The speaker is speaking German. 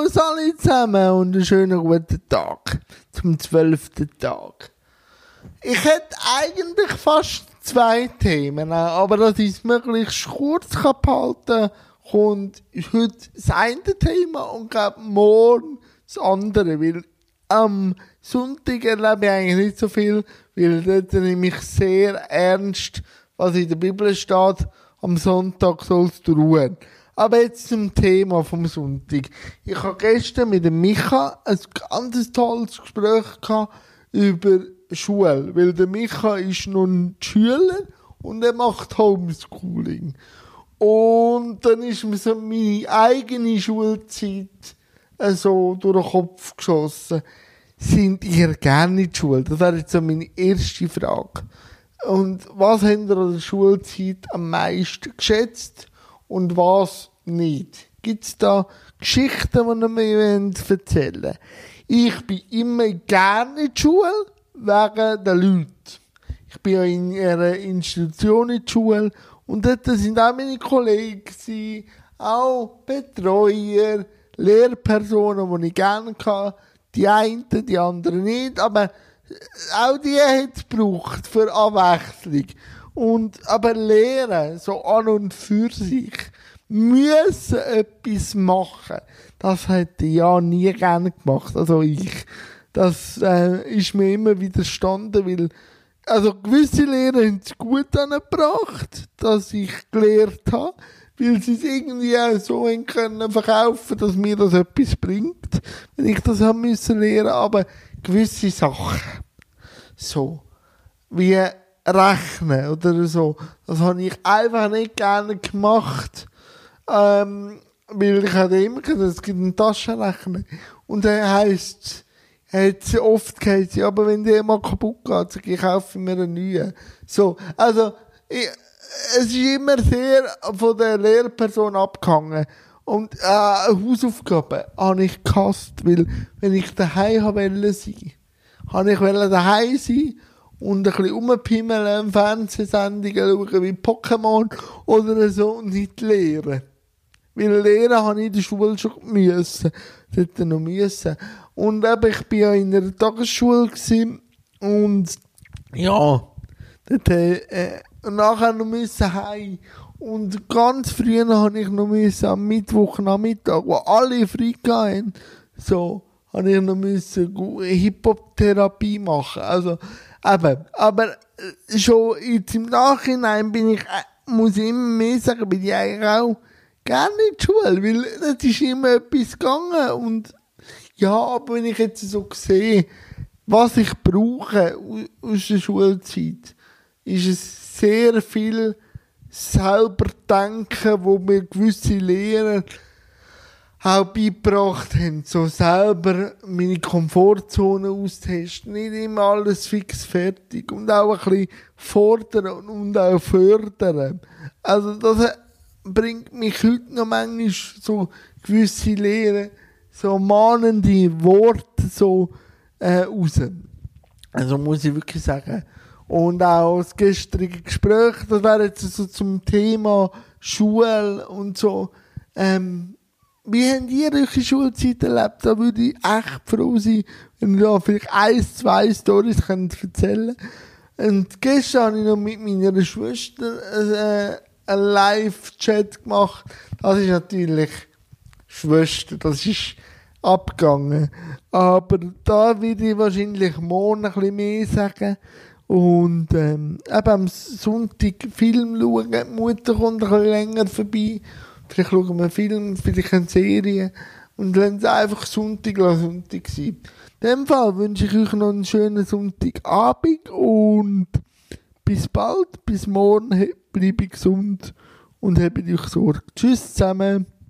Servus alle zusammen und einen schönen guten Tag zum zwölften Tag. Ich hätte eigentlich fast zwei Themen, aber dass ich es möglichst kurz behalten kann, kommt heute das eine Thema und glaube morgen das andere, weil am Sonntag erlebe ich eigentlich nicht so viel, weil dort nehme ich sehr ernst, was in der Bibel steht, am Sonntag sollst du ruhen. Aber jetzt zum Thema vom Sonntag. Ich habe gestern mit dem Micha ein ganz tolles Gespräch gehabt über Schule, weil der Micha ist nun Schüler und er macht Homeschooling. Und dann ist mir so meine eigene Schulzeit äh, so durch den Kopf geschossen. Sind ihr gerne in die Schule? Das wäre jetzt so meine erste Frage. Und was habt ihr an der Schulzeit am meisten geschätzt und was nicht? Gibt es da Geschichten, die ihr mir erzählen wollt? Ich bin immer gerne in die Schule wegen der Leute. Ich bin ja in einer Institution in der Schule und dort sind auch meine Kollegen, auch Betreuer, Lehrpersonen, die ich gerne hatte. Die einen, die anderen nicht, aber auch die hat es gebraucht für Abwechslung. Und, aber Lehren, so an und für sich, müssen etwas machen. Das hätte ich ja nie gerne gemacht. Also ich. Das äh, ist mir immer widerstanden, weil also gewisse Lehrer haben es gut angebracht, dass ich gelehrt habe, weil sie es irgendwie auch so können verkaufen, dass mir das etwas bringt, wenn ich das haben müssen lernen, aber gewisse Sachen, so, wie rechnen oder so, das habe ich einfach nicht gerne gemacht, ähm, weil ich hatte immer gesagt, es gibt einen Taschenrechner und dann heisst hat sie oft gesagt, ja, aber wenn der mal kaputt geht, sag ich, mir einen neuen. So, also, ich, es ist immer sehr von der Lehrperson abgehangen. Und äh, Hausaufgaben habe ich gehasst, weil wenn ich daheim wollte sein, habe ich daheim sein und ein bisschen rumpimmeln, Fernsehsendungen schauen wie Pokémon oder so und nicht lehren. Weil lehren habe ich in der Schule schon müssen. Dort noch müssen. Und eben, ich war ja in einer Tagesschule und ja, dort, äh, nachher noch müssen heim. Und ganz früh habe ich noch müssen, am Mittwochnachmittag, wo alle frei hatten, so, habe ich noch müssen Hip-Hop-Therapie machen. Also, eben, aber schon jetzt im Nachhinein bin ich, äh, muss ich immer mehr sagen, bin ich eigentlich auch gerne in die Schule, weil es ist immer etwas gegangen und ja, aber wenn ich jetzt so sehe, was ich brauche aus der Schulzeit, ist es sehr viel selber denken, wo mir gewisse Lehrer auch beigebracht haben, so selber meine Komfortzone austesten, nicht immer alles fix fertig und auch ein bisschen fordern und auch fördern. Also das bringt mich heute noch manchmal so gewisse Lehren so mahnende Worte so äh, raus. Also muss ich wirklich sagen. Und auch das gestrige Gespräch, das wäre jetzt so zum Thema Schule und so. Ähm, wie habt ihr eure Schulzeit erlebt? Da würde ich echt froh sein, wenn ihr da vielleicht ein, zwei Storys könnt erzählen Und gestern habe ich noch mit meiner Schwester äh, einen Live-Chat gemacht. Das ist natürlich Schwester, das ist abgegangen. Aber da werde ich wahrscheinlich morgen ein bisschen mehr sagen. Und ähm, eben am Sonntag Film schauen. Die Mutter kommt ein bisschen länger vorbei. Vielleicht schauen wir einen Film, vielleicht eine Serie. Und lassen es einfach Sonntag Sonntag sein. In dem Fall wünsche ich euch noch einen schönen Sonntagabend und bis bald, bis morgen, bleibe gesund und habt euch Sorge. Tschüss zusammen.